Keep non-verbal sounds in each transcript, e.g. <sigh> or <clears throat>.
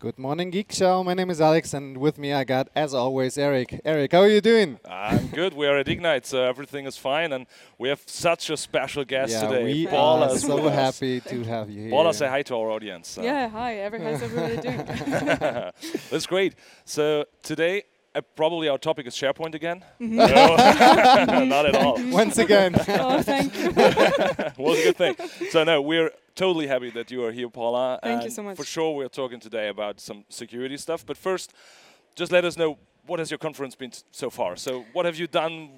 Good morning, Geek Show. My name is Alex, and with me I got, as always, Eric. Eric, how are you doing? I'm good. We are at Ignite, so everything is fine, and we have such a special guest yeah, today. we Paula are so happy to have you here. Paula, say hi to our audience. Uh, Yeah, hi. Every, how's everybody doing? <laughs> <laughs> That's great. So today, uh, probably our topic is SharePoint again. Mm-hmm. No, <laughs> <laughs> not at all. <laughs> Once again. oh, thank you. was a good thing. So no, we're totally happy that you are here, Paula. Thank you so much. For sure, we're talking today about some security stuff. But first, just let us know what has your conference been s- so far. So what have you done?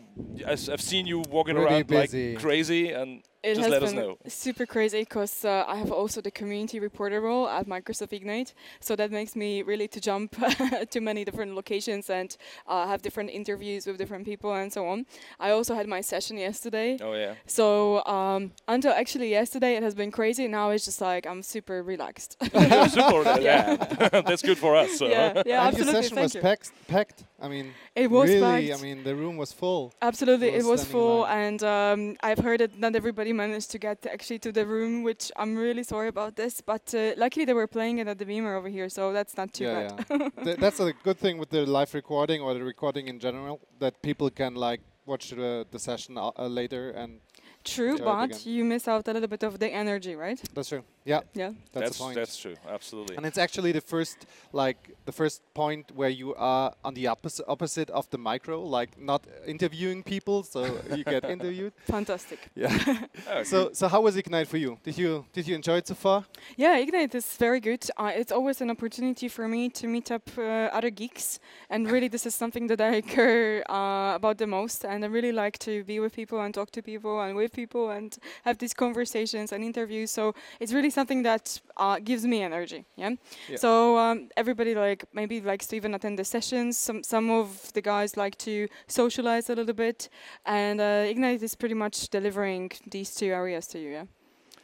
I've I've seen you walking Really around busy. like crazy, and It just has let us been know. super crazy because uh, I have also the community reporter role at Microsoft Ignite. So that makes me really to jump <laughs> to many different locations and uh, have different interviews with different people and so on. I also had my session yesterday. Oh yeah. So um, until actually yesterday, it has been crazy. Now it's just like I'm super relaxed. <laughs> Super. <laughs> yeah, that's good for us. So. yeah, yeah, and your absolutely. session Thank was you. packed, packed. I mean, It was really, packed. I mean, the room was full. Absolutely, It it was was full, line. and um, I've heard that not everybody managed to get actually to the room, which I'm really sorry about this. But uh, luckily, they were playing it at the Beamer over here, so that's not too yeah, bad. yeah. <laughs> Th- that's a good thing with the live recording or the recording in general that people can like watch the, the session uh, uh, later, and True, but you miss out a little bit of the energy, right? that's true. Yeah, Yeah. that's, that's the point. that's true. Absolutely. and it's actually the first like the first point where you are on the opposite opposite of the micro, like not interviewing people, so you get interviewed. <laughs> Fantastic. Yeah. <laughs> Oh, so so how was Ignite for you? Did you did you enjoy it so far? Yeah, Ignite is very good. Uh, it's always an opportunity for me to meet up uh, other geeks, and really, this is something that I <laughs> care uh, about the most. And I really like to be with people and talk to people and with people and have these conversations and interviews. So it's really something that uh, gives me energy. Yeah. Yeah. So um, everybody like maybe likes to even attend the sessions. Some some of the guys like to socialize a little bit, and uh, Ignite is pretty much delivering these two areas to you. Yeah.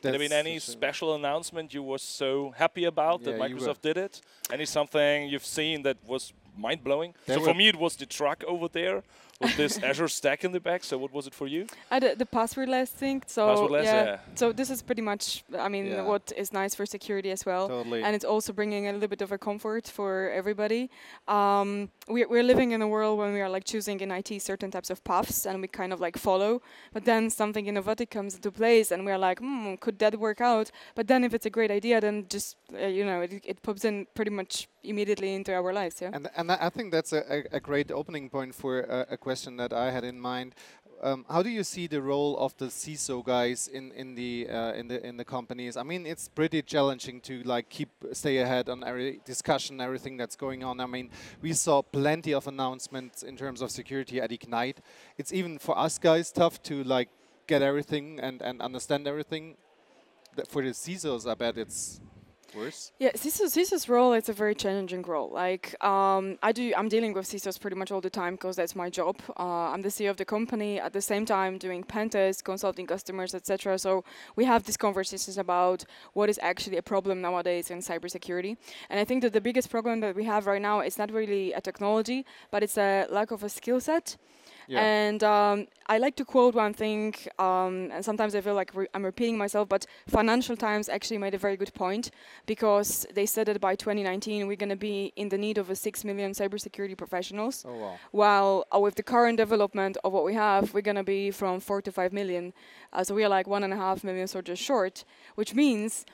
Did there been any for special announcement you were so happy about that Yeah, you were- Microsoft did it? Any something you've seen that was mind blowing? There So for me, it was the truck over there with this Azure Stack in the back. So what was it for you? Uh, the, the passwordless thing. So Passwordless, yeah. So this is pretty much, I mean, Yeah. what is nice for security as well. Totally. And it's also bringing a little bit of a comfort for everybody. Um, we're, we're living in a world when we are like choosing in IT certain types of paths and we kind of like follow. But then something innovative comes into place and we're like, hmm, could that work out? But then if it's a great idea, then just, uh, you know, it, it pops in pretty much immediately into our lives. Yeah. And and I think that's a, a, great opening point for a, a question that I had in mind. Um, how do you see the role of the CISO guys in in the uh, in the in the companies? I mean, it's pretty challenging to like keep stay ahead on every discussion, everything that's going on. I mean, we saw plenty of announcements in terms of security at Ignite. It's even for us guys tough to like get everything and and understand everything. For the CISOs, I bet it's worse. Yeah, CISO's, CISO's role is a very challenging role. Like um, I do, I'm dealing with CISOs pretty much all the time because that's my job. Uh, I'm the CEO of the company. At the same time, doing pen tests, consulting customers, etc. So we have these conversations about what is actually a problem nowadays in cybersecurity. And I think that the biggest problem that we have right now is not really a technology, but it's a lack of a skill set. Yeah. And um, I like to quote one thing, um, and sometimes I feel like re- I'm repeating myself, but Financial Times actually made a very good point because they said that by 2019 we're going to be in the need of a 6 million cybersecurity professionals. Oh wow. While uh, with the current development of what we have, we're going to be from 4 to 5 million. Uh, so we are like one and a half million soldiers short, which means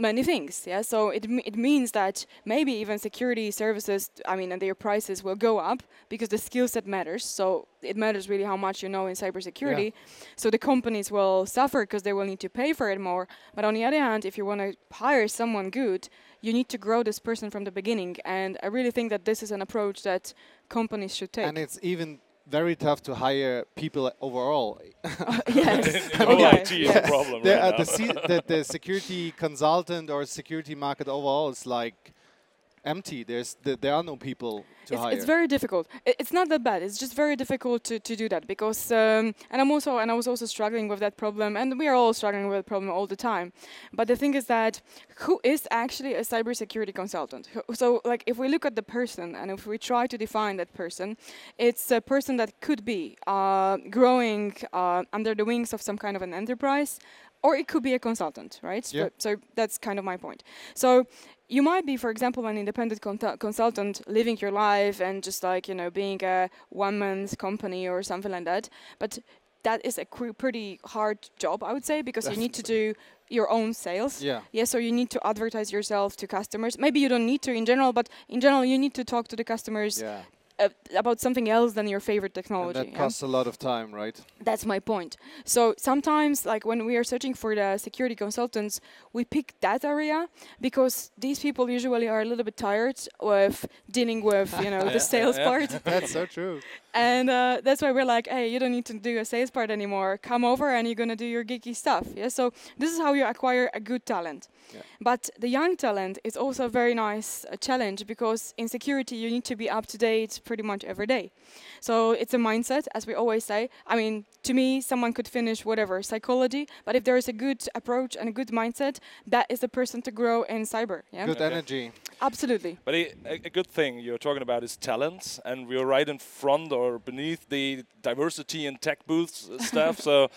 many things. Yeah, so it it means that maybe even security services, I mean, and their prices will go up because the skill set matters. So it matters really how much you know in cybersecurity. So the companies will suffer because they will need to pay for it more. But on the other hand, if you want to hire someone good, you need to grow this person from the beginning. And I really think that this is an approach that companies should take. And it's even very tough to hire people overall. <laughs> yes. The <laughs> whole Okay, IT is yes. a problem the, right uh, the, C- the, the security consultant or security market overall is like empty. There's th- there are no people to it's, hire. it's very difficult. It's not that bad. It's just very difficult to, to do that because, um, and I'm also, and I was also struggling with that problem, and we are all struggling with that problem all the time. But the thing is that who is actually a cybersecurity consultant? So, like, if we look at the person and if we try to define that person, it's a person that could be uh, growing uh, under the wings of some kind of an enterprise. Or it could be a consultant, right? Yeah. So, so that's kind of my point. So you might be, for example, an independent consultant living your life and just like, you know, being a one man's company or something like that. But that is a pretty hard job, I would say, because you need to do your own sales. Yeah. Yeah, so you need to advertise yourself to customers. Maybe you don't need to in general, but in general, you need to talk to the customers Yeah. Uh, about something else than your favorite And technology. that yeah? costs a lot of time, right? That's my point. So sometimes, like when we are searching for the security consultants, we pick that area because these people usually are a little bit tired of dealing with, you know, <laughs> Yeah, the sales yeah. part, <laughs> That's so true. and uh, that's why we're like, hey, you don't need to do a sales part anymore. Come over and you're gonna do your geeky stuff. Yeah. So this is how you acquire a good talent. Yeah. But the young talent is also a very nice uh, challenge because in security you need to be up to date pretty much every day. So it's a mindset, as we always say. I mean, to me, someone could finish whatever psychology, but if there is a good approach and a good mindset, that is the person to grow in cyber. Yeah, Good Okay. energy. absolutely. But a, a a good thing you're talking about is talent, and we're right in front or beneath the diversity and tech booths uh, stuff. <laughs> so,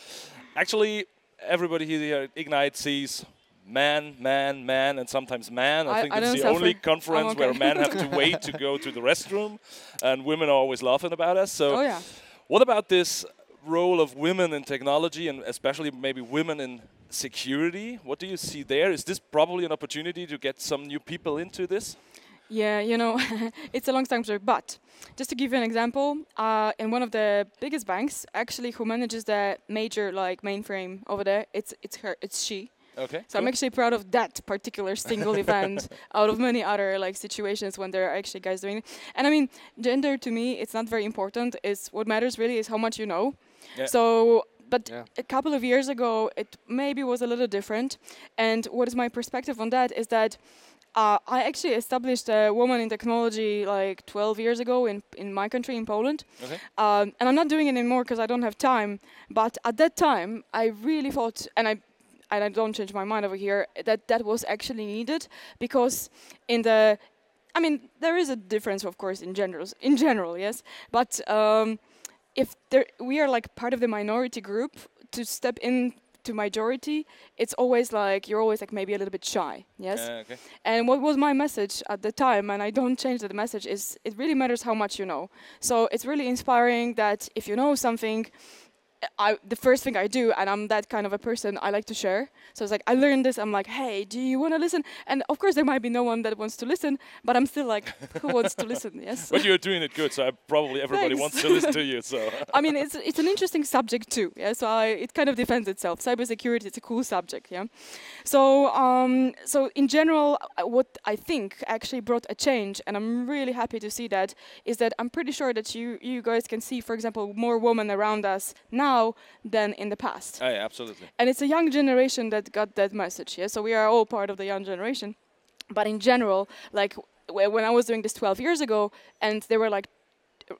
actually, everybody here at Ignite sees man, man, man, and sometimes man. I, I- think I it's the only conference I'm where men have to <laughs> wait to go to the restroom, and women are always laughing about us. So, Oh yeah. what about this role of women in technology, and especially maybe women in security? What do you see there? Is this probably an opportunity to get some new people into this? Yeah, you know, <laughs> it's a long time story. But just to give you an example, uh, in one of the biggest banks, actually, who manages the major like mainframe over there, it's it's her, it's she. Okay. So I'm actually proud of that particular single <laughs> event out of many other like situations when there are actually guys doing it. And I mean, gender to me, it's not very important. It's what matters really is how much you know. Yeah. So, but Yeah. a couple of years ago, it maybe was a little different. And what is my perspective on that is that. Uh, I actually established a woman in technology like 12 years ago in, in my country, in Poland. Okay. Um, and I'm not doing it anymore because I don't have time. But at that time, I really thought, and I and I don't change my mind over here, that that was actually needed because in the, I mean, there is a difference, of course, in general, in general, yes. But um, if there, we are like part of the minority group, to step in to majority, it's always like you're always like maybe a little bit shy, yes. Uh, okay. And what was my message at the time, and I don't change the message, is it really matters how much you know. So it's really inspiring that if you know something, I the first thing I do, and I'm that kind of a person, I like to share. So it's like I learned this. I'm like, hey, do you want to listen? And of course, there might be no one that wants to listen, but I'm still like, who wants to listen? Yes. <laughs> But you're doing it good, so I probably everybody Thanks. wants to listen to <laughs> you. So I mean, it's it's an interesting subject too. Yeah, so I, it kind of defends itself. Cybersecurity, it's a cool subject. Yeah, so um, so in general, uh, what I think actually brought a change, and I'm really happy to see that, is that I'm pretty sure that you you guys can see, for example, more women around us now than in the past. Oh, Aye, absolutely. And it's a young generation that got that message. Yeah, so we are all part of the young generation. But in general, like wh- when I was doing this 12 years ago, and there were like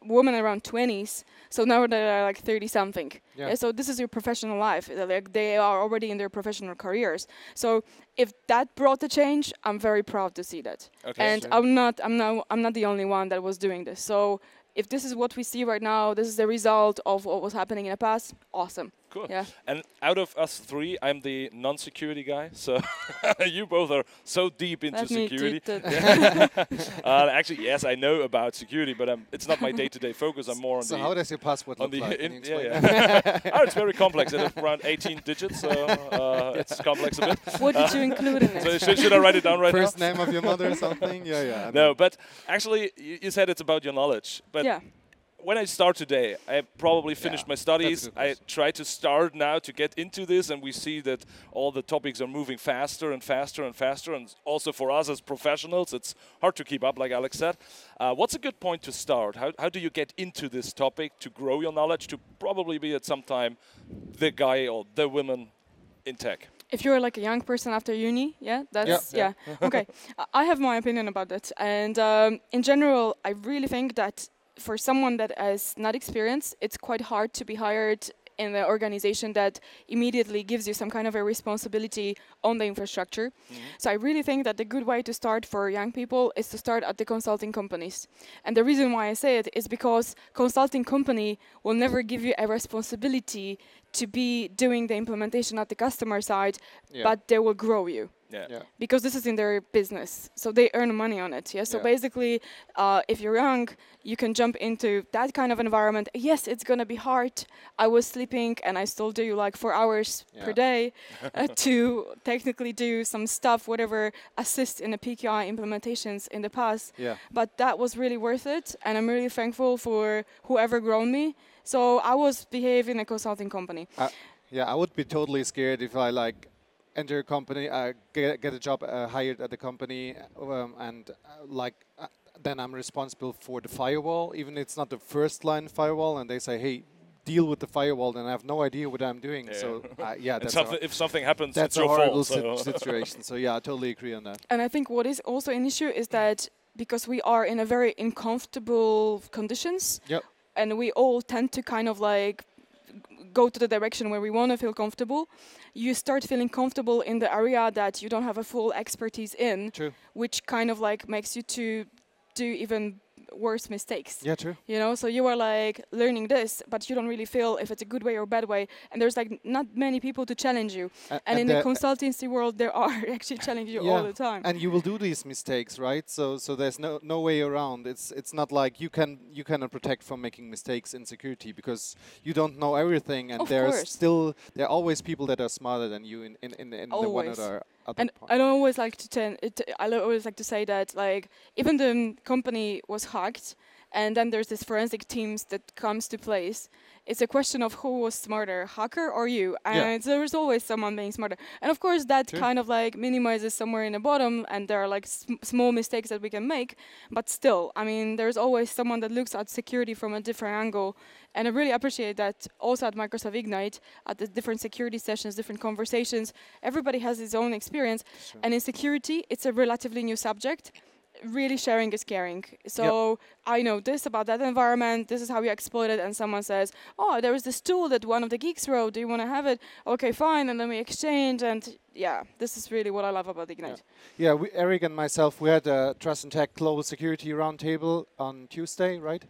women around 20s, so now they are like 30 something. Yeah. Yeah. So this is your professional life. They're Like they are already in their professional careers. So if that brought the change, I'm very proud to see that. Okay. and Sure. I'm not I'm not I'm not the only one that was doing this. So if this is what we see right now, this is the result of what was happening in the past. Awesome. Cool. Yeah. And out of us three, I'm the non-security guy. So <laughs> you both are so deep into Let security. tweet that. <laughs> uh, actually, yes, I know about security, but um, it's not my day-to-day focus. I'm more on So the So how does your password look like? Can in- you yeah, yeah. <laughs> oh, it's very complex. It's around 18 digits, so uh, it's complex a bit. What did you include in So it? should, should I write it down right First now? name of your mother or something? Yeah, yeah. I No, know. but actually, you, you said it's about your knowledge. But yeah. When I start today, I probably finished Yeah, my studies. I try to start now to get into this, and we see that all the topics are moving faster and faster and faster. And also for us as professionals, it's hard to keep up, like Alex said. Uh, what's a good point to start? How, how do you get into this topic to grow your knowledge to probably be at some time the guy or the woman in tech? If you're like a young person after uni, yeah, that's yeah. okay, <laughs> I- I have my opinion about that, and um, in general, I really think that for someone that has not experienced, it's quite hard to be hired in an organization that immediately gives you some kind of a responsibility on the infrastructure. Mm-hmm. So I really think that the good way to start for young people is to start at the consulting companies. And the reason why I say it is because consulting company will never give you a responsibility to be doing the implementation at the customer side, Yeah. but they will grow you Yeah. Yeah. because this is in their business, so they earn money on it. Yeah. So Yeah. basically, uh, if you're young, you can jump into that kind of environment. Yes, it's gonna be hard. I was sleeping, and I still do like four hours per day <laughs> uh, to technically do some stuff, whatever assist in the PKI implementations in the past. Yeah. But that was really worth it, and I'm really thankful for whoever grown me. So I was behaving a consulting company. Yeah, I would be totally scared if I like enter a company, uh, get, get a job uh, hired at the company, um, and uh, like uh, then I'm responsible for the firewall, even it's not the first line firewall, and they say, hey, deal with the firewall, then I have no idea what I'm doing. Yeah. So uh, <laughs> yeah, that's something, a, if something happens, that's it's a your horrible fault. sit- So. situation. So yeah, I totally agree on that. And I think what is also an issue is that because we are in a very uncomfortable conditions, Yep. And we all tend to kind of like go to the direction where we want to feel comfortable, you start feeling comfortable in the area that you don't have a full expertise in, True. which kind of like makes you to do even worse mistakes. Yeah, true. You know, so you are like learning this, but you don't really feel if it's a good way or bad way. And there's like not many people to challenge you. A- And, in the the- uh, consultancy world, there are <laughs> actually challenging you all the time. and you will do these mistakes right so so there's no no way around it's it's not like you can you cannot protect from making mistakes in security because you don't know everything and Of there's course. still there are always people that are smarter than you in in, in, in the one that other and point. I don't always like to ten, it, I always like to say that like even the company was hacked, and then there's this forensic teams that comes to place. It's a question of who was smarter, hacker or you, and Yeah. there's always someone being smarter. And of course, that kind of like minimizes somewhere in the bottom, and there are like sm- small mistakes that we can make. But still, I mean, there's always someone that looks at security from a different angle, and I really appreciate that. Also at Microsoft Ignite, at the different security sessions, different conversations, everybody has his own experience. Sure. And in security, it's a relatively new subject. Really sharing is caring. So I know this about that environment. This is how you exploit it. And someone says, "Oh, there is this tool that one of the geeks wrote. Do you want to have it? Okay, fine." And then we exchange. And yeah, this is really what I love about Ignite. yeah we, eric and myself we had a trust and tech global security roundtable on tuesday right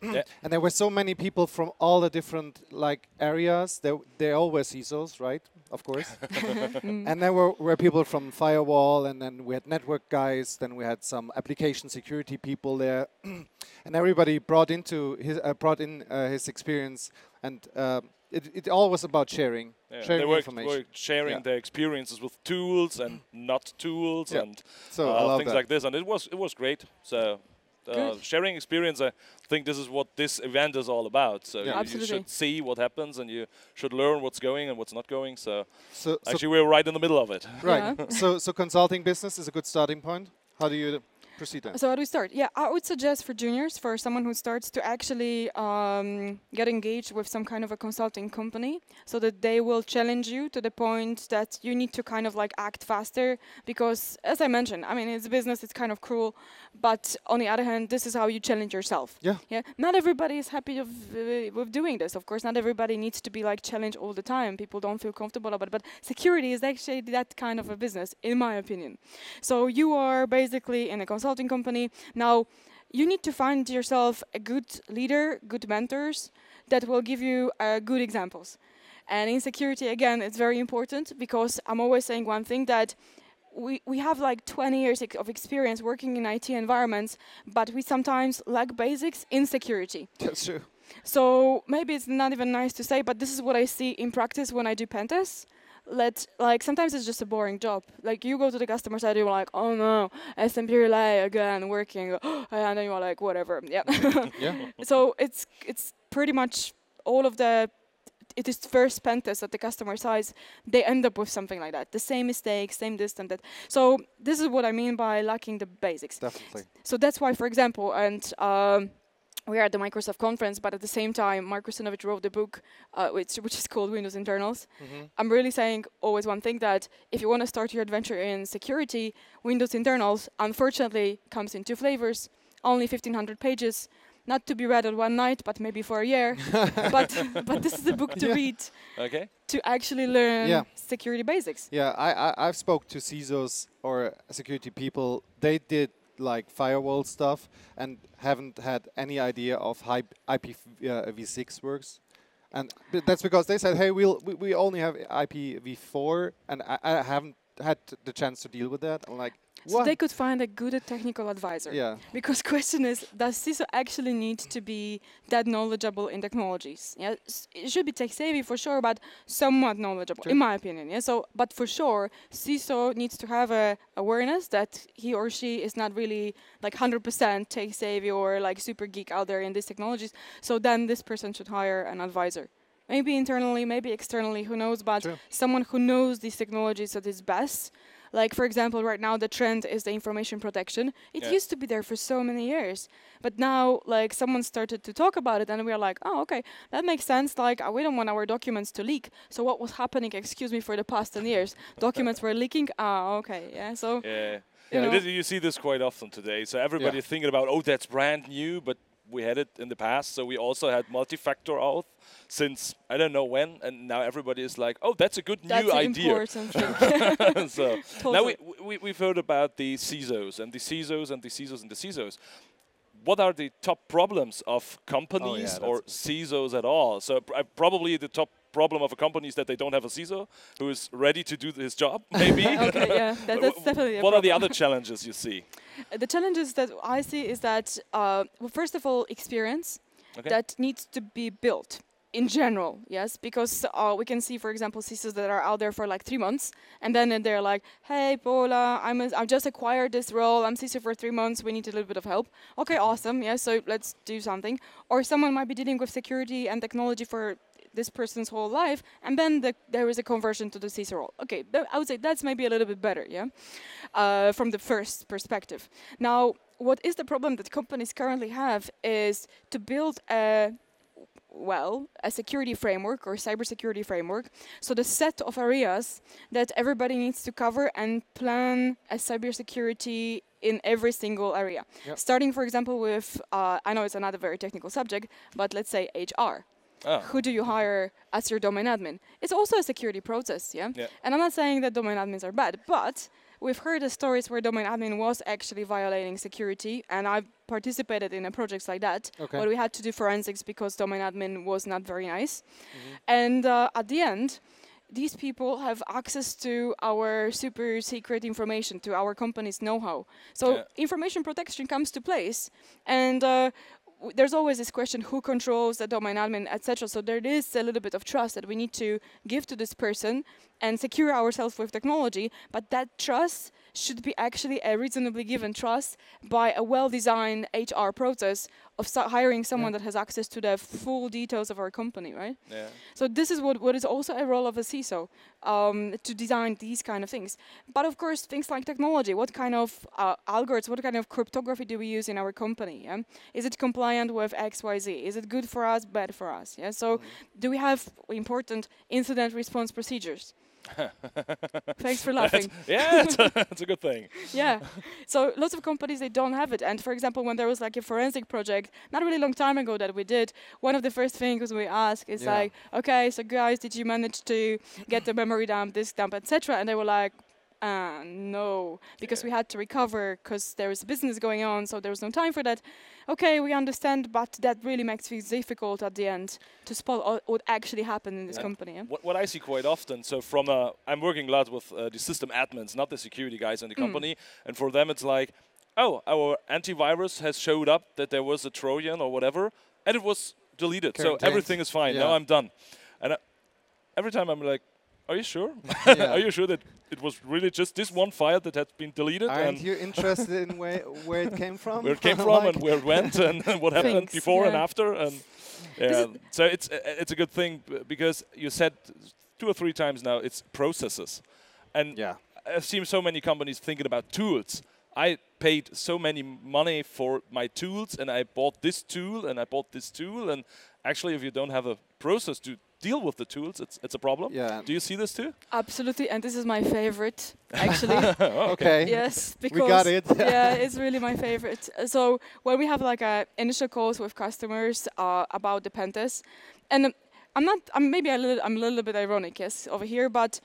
Yeah. and there were so many people from all the different like areas they, they all were CISOs right of course <laughs> and there were, were people from firewall and then we had network guys then we had some application security people there <clears throat> and everybody brought into his uh, brought in uh, his experience and um it, it all was about sharing Yeah, sharing they were, information were sharing Yeah. their experiences with tools and not tools Yeah. and so uh, things that. like this, and it was it was great. So. Uh, sharing experience, I think this is what this event is all about. So Yeah. you, you should see what happens, and you should learn what's going and what's not going. So so, so actually, we're right in the middle of it. Right. Yeah. so so consulting business is a good starting point. How do you proceed then? So how do we start? Yeah, I would suggest for juniors, for someone who starts to actually um, get engaged with some kind of a consulting company, so that they will challenge you to the point that you need to kind of like act faster. Because as I mentioned, I mean, it's a business, it's kind of cruel, but on the other hand, this is how you challenge yourself. Yeah. Yeah. Not everybody is happy of, uh, with doing this. Of course, not everybody needs to be like challenged all the time. People don't feel comfortable about it. But security is actually that kind of a business, in my opinion. So you are basically in a consulting company. Now, you need to find yourself a good leader, good mentors that will give you uh, good examples. And in security, again, it's very important because I'm always saying one thing that we, we have like 20 years of experience working in IT environments, but we sometimes lack basics in security. That's true. So maybe it's not even nice to say, but this is what I see in practice when I do pen tests. Let like sometimes it's just a boring job. Like you go to the customer side, you're like, oh no, SMB relay again working, <gasps> and then you're like, whatever, yeah. <laughs> Yeah. <laughs> so it's it's pretty much all of the it is first pen test at the customer size they end up with something like that the same mistake, same this and that so this is what i mean by lacking the basics Definitely. so that's why, for example, and um, we are at the Microsoft conference, but at the same time, Mark Russinovich wrote the book, uh, which which is called Windows Internals. Mhm. I'm really saying always one thing that if you want to start your adventure in security, Windows Internals unfortunately comes in two flavors, only 1,500 pages. Not to be read on one night, but maybe for a year. <laughs> but but this is a book to Yeah. read Okay. to actually learn Yeah. security basics. Yeah, I, I I've spoke to CISOs or security people. They did like firewall stuff and haven't had any idea of how IPv6 uh, works. And that's because they said, hey, we'll, we, we only have IPv4, and I, I haven't had the chance to deal with that. I'm like, So what? they could find a good technical advisor. yeah. Because <laughs> question is, does CISO actually need to be that knowledgeable in technologies? Yeah, it should be tech savvy for sure, but somewhat knowledgeable, Sure. in my opinion. Yeah, so but for sure, CISO needs to have a awareness that he or she is not really like 100% tech savvy or like super geek out there in these technologies. So then this person should hire an advisor. Maybe internally, maybe externally, who knows? But Sure. someone who knows these technologies at its best. Like for example, right now the trend is the information protection. It Yeah. used to be there for so many years, but now like someone started to talk about it, and we are like, oh, okay, that makes sense. Like uh, we don't want our documents to leak. So what was happening? Excuse me for the past ten years, <laughs> documents were leaking. Ah, okay, yeah. So Yeah. You And know. you see this quite often today. So everybody's thinking about, oh, that's brand new, but we had it in the past. So we also had multi-factor auth since I don't know when, and now everybody is like, oh, that's a good that's new an idea. important <laughs> thing. <laughs> so now we, we we've heard about the CISOs and the CISOs and the CISOs and the CISOs. What are the top problems of companies or CISOs at all? So pr- uh, probably the top problem of a company is that they don't have a CISO who is ready to do his job. <laughs> Maybe. <laughs> okay, yeah, that, that's definitely. A what are the other challenges you see? The challenges that I see is that, uh, well, first of all, experience Okay. that needs to be built in general, yes, because uh, we can see, for example, CISOs that are out there for like three months, and then they're like, "Hey, Paula, I'm a, I've just acquired this role. I'm CISO for three months. We need a little bit of help." Okay, awesome. Yeah, so let's do something. Or someone might be dealing with security and technology for this person's whole life, and then the, there is a conversion to the CISO role. Okay, th- I would say that's maybe a little bit better, yeah, uh, from the first perspective. Now, what is the problem that companies currently have is to build a well, a security framework or cybersecurity framework. So the set of areas that everybody needs to cover and plan a cybersecurity in every single area. Yep. Starting, for example, with uh, I know it's another very technical subject, but let's say HR. Oh. Who do you hire as your domain admin? It's also a security process, yeah? Yeah. And I'm not saying that domain admins are bad, but we've heard the stories where domain admin was actually violating security, and I've participated in a projects like that, Okay. where we had to do forensics because domain admin was not very nice. Mm-hmm. And uh, at the end, these people have access to our super secret information, to our company's know-how. So Yeah. information protection comes to place, and uh, there's always this question: who controls the domain admin, etc. So there is a little bit of trust that we need to give to this person and secure ourselves with technology. But that trust should be actually a reasonably given trust by a well-designed HR process of hiring someone that has access to the full details of our company, right? Yeah. So this is what, what is also a role of a CISO um, to design these kind of things. But of course, things like technology. What kind of uh, algorithms? What kind of cryptography do we use in our company? Yeah? Is it compliant with X, Y, Z? Is it good for us? Bad for us? Yeah. So do we have important incident response procedures? <laughs> Thanks for laughing. Yeah, it's a, <laughs> it's a good thing. yeah. So lots of companies they don't have it. And for example, when there was like a forensic project, not really long time ago that we did, one of the first things we ask is Yeah. like, okay, so guys, did you manage to get the memory dump, this dump, etc. And they were like. Uh, no, because Yeah. we had to recover because there was business going on, so there was no time for that. Okay, we understand, but that really makes things difficult at the end to spot o- what actually happened in this Yeah. company. Yeah? What, what I see quite often, so from uh, I'm working a lot with uh, the system admins, not the security guys in the company, and for them it's like, oh, our antivirus has showed up that there was a Trojan or whatever, and it was deleted, so Quarantined. everything is fine. Now I'm done, and uh, every time I'm like, are you sure? <laughs> Yeah. <laughs> are you sure that it was really just this one file that had been deleted? Aren't and you interested in where, where it came from? where it came from <laughs> Like- and where it went and what happened Thanks, before and after and yeah so it's uh, it's a good thing because you said two or three times now it's processes and Yeah. I've seen so many companies thinking about tools I paid so many money for my tools and I bought this tool and I bought this tool and actually if you don't have a process to deal with the tools it's it's a problem Yeah. do you see this too Absolutely, and this is my favorite, actually. <laughs> Okay. yes, because We got it. <laughs> yeah, it's really my favorite. So when we have like a initial calls with customers uh, about the pen test, and um, I'm not, I'm maybe a little, I'm a little bit ironic, yes, over here, but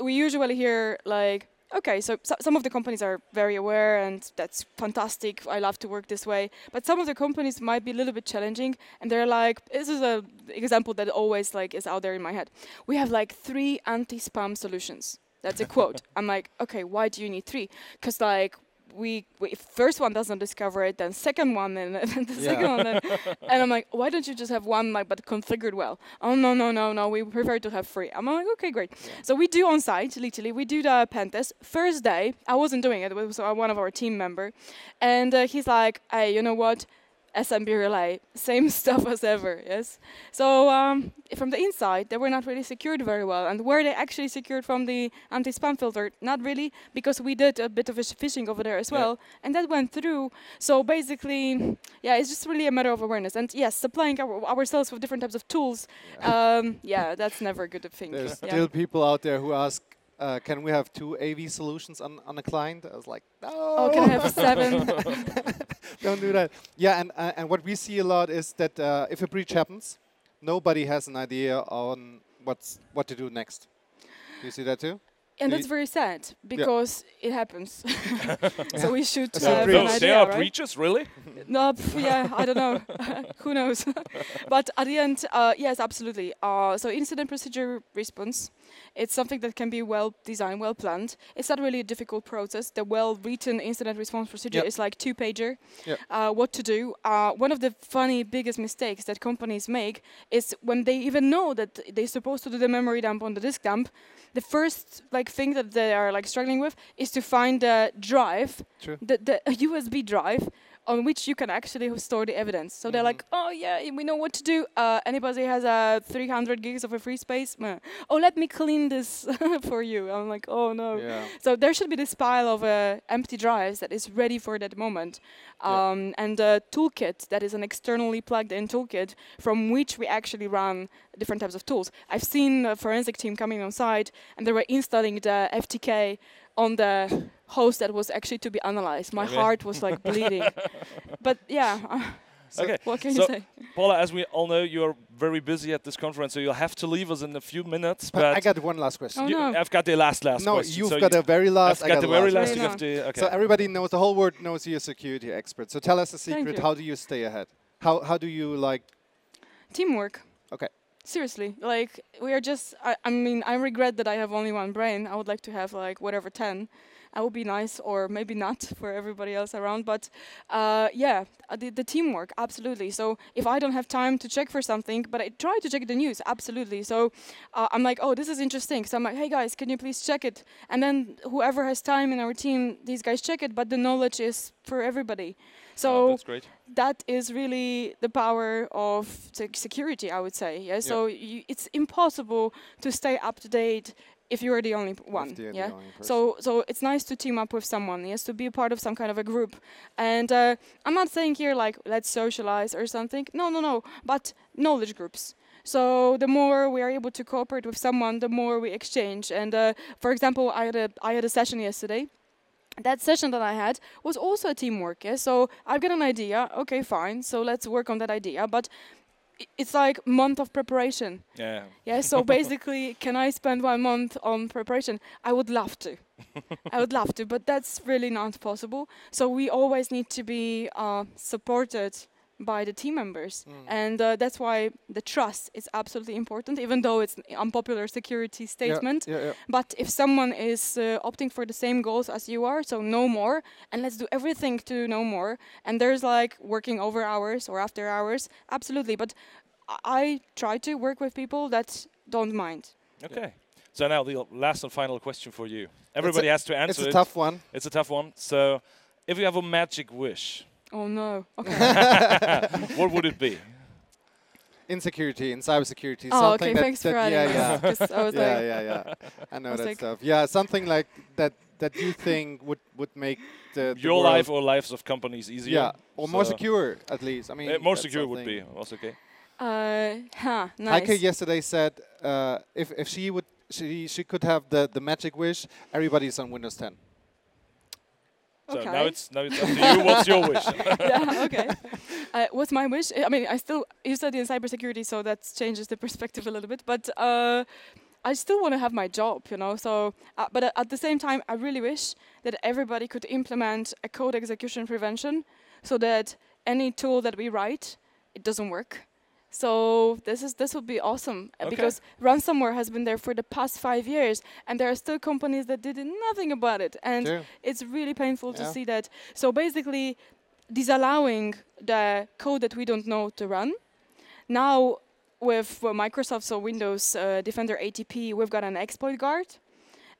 we usually hear like, okay, so, so some of the companies are very aware, and that's fantastic. I love to work this way. But some of the companies might be a little bit challenging, and they're like, this is an example that always like is out there in my head. We have like three anti-spam solutions. That's a quote. <laughs> I'm like, okay, why do you need three? Because like we, we first one doesn't discover it, then second one, and <laughs> then the Yeah. second one, then, <laughs> and I'm like, why don't you just have one like but configured well? Oh no no no no, we prefer to have three. I'm like, okay great. So we do on site, literally, we do the pen test. First day, I wasn't doing it. It was uh, one of our team member, and uh, he's like, hey, you know what? SMB relay, same <laughs> stuff as ever, yes. So um, from the inside, they were not really secured very well. And were they actually secured from the anti-spam filter? Not really, because we did a bit of a phishing over there as Yeah. well, and that went through. So basically, yeah, it's just really a matter of awareness. And yes, supplying our, ourselves with different types of tools, um, yeah, that's never a good thing. There's yeah. still people out there who ask, uh, can we have two AV solutions on, on a client? I was like, no. Oh, can I have seven? <laughs> Don't do that. Yeah, and uh, and what we see a lot is that uh, if a breach happens, nobody has an idea on what's what to do next. Do you see that too? And that's very sad because it happens. <laughs> <laughs> so we should So So have an those, idea, there are right? breaches, really? No, pff, yeah, I don't know. <laughs> Who knows? but at the end, uh, yes, absolutely. Uh, so incident procedure response, it's something that can be well designed, well planned. It's not really a difficult process. The well-written incident response procedure Yep. is like two pager. Yep. Uh, what to do? Uh, one of the funny biggest mistakes that companies make is when they even know that they're supposed to do the memory dump on the disk dump. The first like thing that they are like struggling with is to find the drive True. the, the USB drive on which you can actually store the evidence. So they're like, oh yeah, we know what to do. Uh, anybody has a 300 gigs of a free space? Oh, let me clean this <laughs> for you. I'm like, oh no. Yeah. So there should be this pile of uh, empty drives that is ready for that moment, Yeah. um, and a toolkit that is an externally plugged-in toolkit from which we actually run different types of tools. I've seen a forensic team coming on site, and they were installing the FTK on the host that was actually to be analyzed. My Okay. heart was like bleeding. <laughs> But yeah, uh, okay. what can So- you say? Paula, as we all know, you're very busy at this conference, so you'll have to leave us in a few minutes. But But I got one last question. Oh, no. I've got the last last no, question. you've so got you, a very last. I've I got the very last. Very You have to. Okay. So everybody knows the whole world knows you're a security expert. So tell us a secret. How do you stay ahead? How how do you like? Teamwork. Okay. Seriously, like we are just. I, I mean, I regret that I have only one brain. I would like to have like whatever ten. That would be nice, or maybe not <laughs> for everybody else around. But uh, yeah, uh, the, the teamwork, absolutely. So if I don't have time to check for something, but I try to check the news, absolutely. So uh, I'm like, oh, this is interesting. So I'm like, hey guys, can you please check it? And then whoever has time in our team, these guys check it. But the knowledge is for everybody. So Oh, that's great. that is really the power of sec- security, I would say. Yeah. So you, it's impossible to stay up to date if you are the only one. yeah. only? So so it's nice to team up with someone. Yes, to be a part of some kind of a group. And uh, I'm not saying here like let's socialize or something. No, no, no. But knowledge groups. So the more we are able to cooperate with someone, the more we exchange. And uh, for example, I had a I had a session yesterday that session that I had was also a teamwork. Yeah? So I've got an idea. Okay, fine. So let's work on that idea. But it's like month of preparation. Yeah. Yeah. So <laughs> basically, can I spend one month on preparation? I would love to. <laughs> I would love to, but that's really not possible. So we always need to be uh, supported by the team members, and uh, that's why the trust is absolutely important. Even though it's an unpopular security statement, Yeah, yeah. but if someone is uh, opting for the same goals as you are, so no more, and let's do everything to know more, and there's like working over hours or after hours, absolutely. But I I try to work with people that don't mind. Okay. So now the last and final question for you. Everybody has to answer. It's a it. tough one. It's a tough one. So, if you have a magic wish, Oh no. Okay. <laughs> what would it be? Insecurity in cybersecurity, oh, something okay. that, Thanks that for adding yeah, yeah. I was yeah, <laughs> like, yeah, yeah. <laughs> I know was that like- stuff. Yeah, something like that that you think would would make the, the Your world- life or lives of companies easier? yeah, or more secure at least. I mean, Uh, more secure would be something- also okay. uh, huh, Heike yesterday said uh, if if she would she she could have the the magic wish, everybody's on Windows 10. So Okay. now it's now it's up to you. What's your wish? <laughs> yeah, okay. <laughs> Uh, what's my wish? I mean, I still you study in cybersecurity, so that changes the <laughs> perspective a little bit. But uh, I still want to have my job, you know. So, uh, but at the same time, I really wish that everybody could implement a code execution prevention, so that any tool that we write, it doesn't work. So this is this would be awesome uh, Okay. because ransomware has been there for the past five years, and there are still companies that did nothing about it, and Sure. it's really painful to see that. So basically, disallowing the code that we don't know to run. Now, with uh, Microsoft, so Windows uh, Defender ATP, we've got an exploit guard.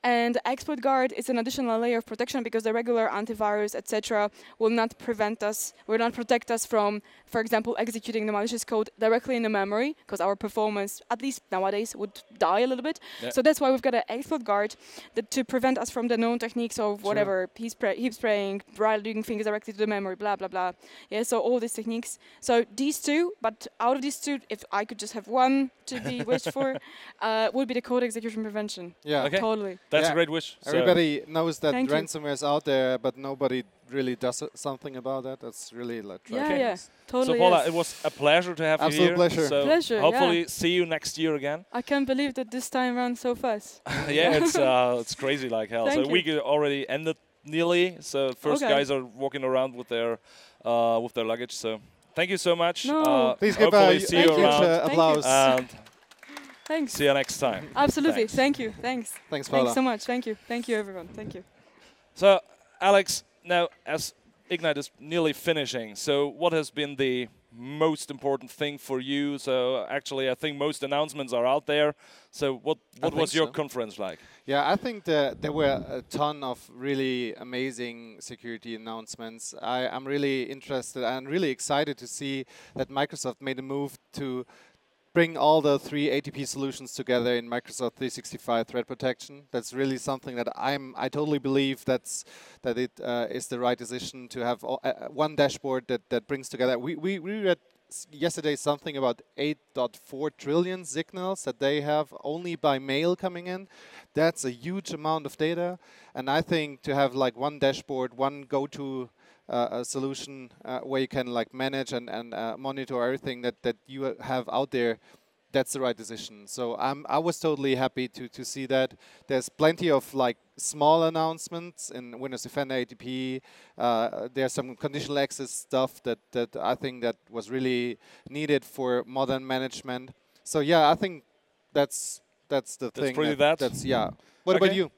And exploit guard is an additional layer of protection because the regular antivirus, etc., will not prevent us, will not protect us from, for example, executing the malicious code directly in the memory, because our performance, at least nowadays, would die a little bit. Yeah. So that's why we've got an exploit guard that to prevent us from the known techniques of whatever heap, spray, heap spraying, routing things directly to the memory, blah blah blah. Yeah, so all these techniques. So these two, but out of these two, if I could just have one to be wished for, <laughs> uh, would be the code execution prevention. Yeah. Okay. Totally. That's Yeah. a great wish. So- Everybody knows that Thank you. ransomware is out there, but nobody really does something about that. That's really like Yeah, Okay. yeah, So. Paula, yes. it was a pleasure to have Absolute you here. pleasure. So Pleasure, hopefully yeah. see you next year again. I can't believe that this time ran so fast. <laughs> yeah, it's uh, <laughs> it's crazy like hell. Thank so you. we get already ended nearly. So first Okay. guys are walking around with their uh, with their luggage. So thank you so much. No. Uh, Please give hopefully a see you you. around. huge uh, Thank you. applause. And Thanks. see you next time. Absolutely. Thanks. Thank you. Thanks. Thanks, Paula. Thanks so much. Thank you. Thank you, everyone. Thank you. So, Alex, now as Ignite is nearly finishing, so what has been the most important thing for you? So, actually, I think most announcements are out there. So, what what think was your so. conference like? Yeah, I think that there were a ton of really amazing security announcements. I'm really interested and really excited to see that Microsoft made a move to bring all the three ATP solutions together in Microsoft 365 threat protection. That's really something that I'm I totally believe that's that it uh, is the right decision to have all, uh, one dashboard that that brings together. We we, we read yesterday something about 8.4 trillion signals that they have only by mail coming in. That's a huge amount of data, and I think to have like one dashboard, one go-to uh, a solution uh, where you can like manage and, and uh, monitor everything that, that you uh, have out there that's the right decision. So I'm, i was totally happy to, to see that. There's plenty of like small announcements in windows defender atp uh, there's some conditional access stuff that, that i think that was really needed for modern management. So yeah i think that's that's the That's thing pretty that? that's yeah what about you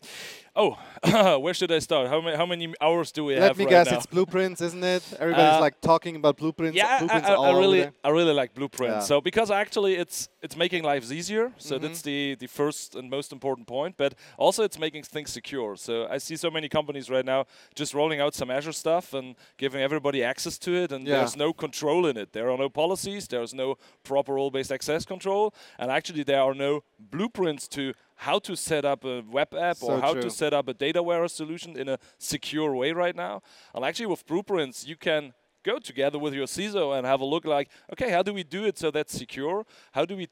Oh, <coughs> where should I start? How many how many hours do we let have me right guess now? it's blueprints isn't it everybody's Uh, like talking about blueprints yeah, I- blueprints I, all I really. I really like blueprints. Yeah. So because actually it's it's making lives easier. So Mhm. that's the the first and most important point. But also it's making things secure. So I see so many companies right now just rolling out some Azure stuff and giving everybody access to it, and Yeah. there's no control in it. There are no policies. There's no proper role-based access control, and actually there are no blueprints to how to set up a web app or how true. to set up a data warehouse solution in a secure way right now. And actually with blueprints you can go together with your CISO and have a look like, okay, how do we do it so that's secure? How do we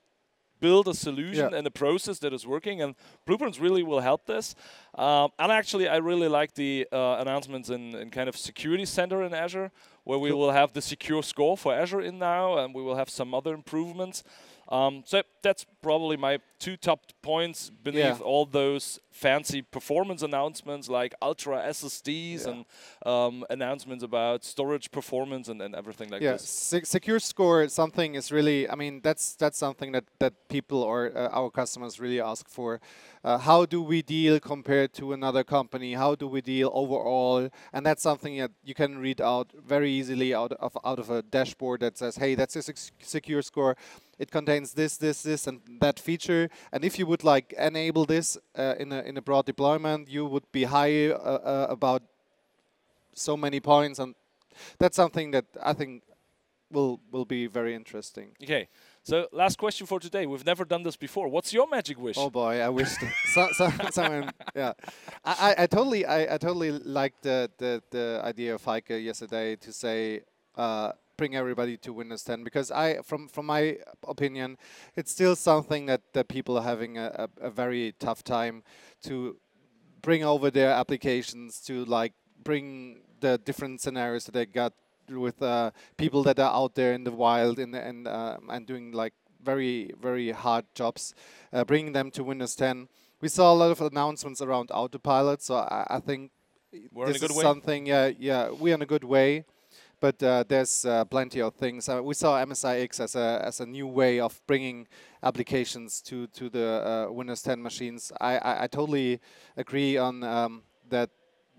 build a solution Yeah. and a process that is working? And blueprints really will help this. Um, and actually, I really like the uh, announcements in, in kind of security center in Azure, where we will have the secure score for Azure in now, and we will have some other improvements. Um, so that's probably my two top points beneath Yeah. all those fancy performance announcements like ultra SSDs Yeah. and um, announcements about storage performance and, and everything like yeah, this. se- secure score is something is really. I mean, that's that's something that that people or uh, our customers really ask for. Uh, how do we deal compared to another company? How do we deal overall? And that's something that you can read out very easily out of out of a dashboard that says, "Hey, that's a sec- secure score. It contains this, this, this, and that feature." And if you would like enable this uh, in a in a broad deployment, you would be high uh, uh, about so many points and that's something that I think will will be very interesting. Okay, so last question for today. We've never done this before. What's your magic wish? Oh boy, I wish <laughs> so, so, someone. Yeah, I, I, I totally I, I totally liked the, the the idea of Heike yesterday to say. Uh, bring everybody to Windows 10 because I, from from my opinion, it's still something that, that people are having a, a, a very tough time to bring over their applications to like bring the different scenarios that they got with uh, people that are out there in the wild in the, and uh, and doing like very very hard jobs, uh, bringing them to Windows 10. We saw a lot of announcements around autopilot, so I, I think We're in this a good is way. something. Yeah, yeah, we're in a good way, but uh, there's uh, plenty of things. Uh, we saw MSIX as a as a new way of bringing applications to to the uh, Windows 10 machines. I, I, I totally agree on um, that.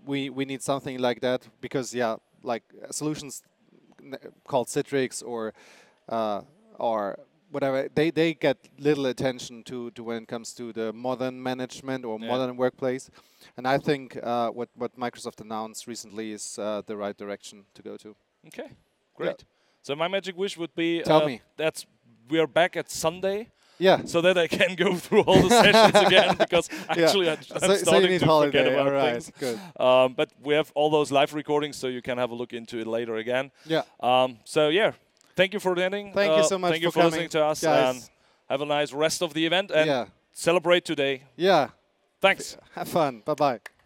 We we need something like that because yeah, like uh, solutions n- called Citrix or uh, or whatever they, they get little attention to, to when it comes to the modern management or Yeah. modern workplace and I think uh, what what Microsoft announced recently is uh, the right direction to go to Okay, great. So my magic wish would be Tell uh, me. that's we are back at Sunday, yeah so that I can go <laughs> through all the sessions again <laughs> because actually I, I'm so, so starting need to holiday forget about right things. good Um, but we have all those live recordings, so you can have a look into it later again. yeah Um, so yeah, thank you for attending. Thank you Uh, so much Thank you for for listening to us, guys. and have a nice rest of the event and yeah celebrate today. yeah Thanks. have fun bye bye